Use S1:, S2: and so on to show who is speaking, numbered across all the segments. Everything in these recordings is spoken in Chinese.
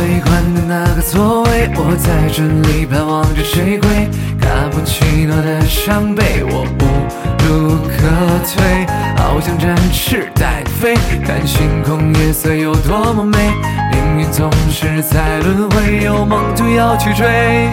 S1: 最宽的那个座位，我在这里盼望着谁归。卡布奇诺的伤悲，我无路可退，好想展翅待飞，看星空夜色有多么美。命运总是在轮回，有梦就要去追。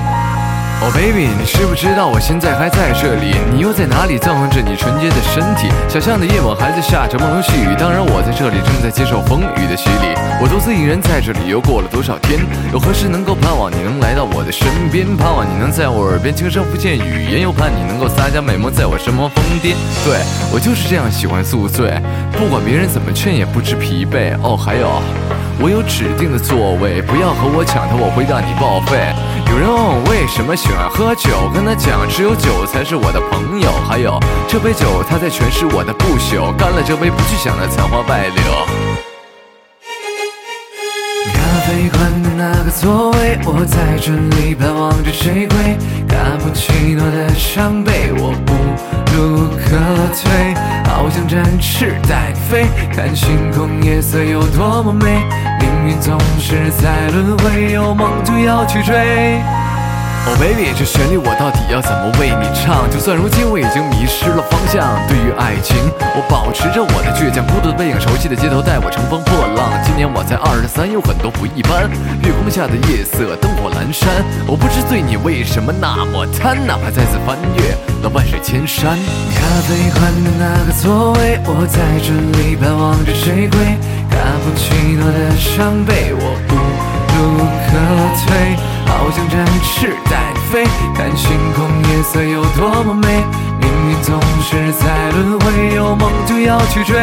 S2: 哦，baby，你知不知道我现在还在这里？你又在哪里纵横着你纯洁的身体？小巷的夜晚还在下着朦胧细雨，当然我在这里正在接受风雨的洗礼。我独自一人在这里，又过了多少天？又何时能够盼望你能来到我的身边？盼望你能在我耳边轻声敷衍语言，又盼你能够撒娇美梦在我身旁疯癫。对我就是这样喜欢宿醉，不管别人怎么劝也不知疲惫。哦，还有，我有指定的座位，不要和我抢它，我会让你报废。有人问我为什么喜欢喝酒，跟他讲只有酒才是我的朋友。还有这杯酒，它在诠释我的不朽。干了这杯，不去想那残花败柳。
S1: 咖啡馆个座位，我在这里盼望着谁归。卡布奇诺的伤悲，我无路可退，好想展翅待飞，看星空夜色有多么美。命运总是在轮回，有梦就要去追。
S2: Oh，baby，这旋律我到底要怎么为你唱？就算如今我已经迷失了方向，对于爱情，我保持着我的倔强。孤独的背影，熟悉的街头，带我乘风破浪。今年我才二十三，有很多不一般。月光下的夜色，灯火阑珊，我不知对你为什么那么贪，哪怕再次翻越了万水千山。
S1: 咖啡馆的那个座位，我在这里盼望着谁归。卡布奇诺的伤悲，我无路可退，好想展翅飞，看星空夜色有多么美。命运总是在轮回，有梦就要去追。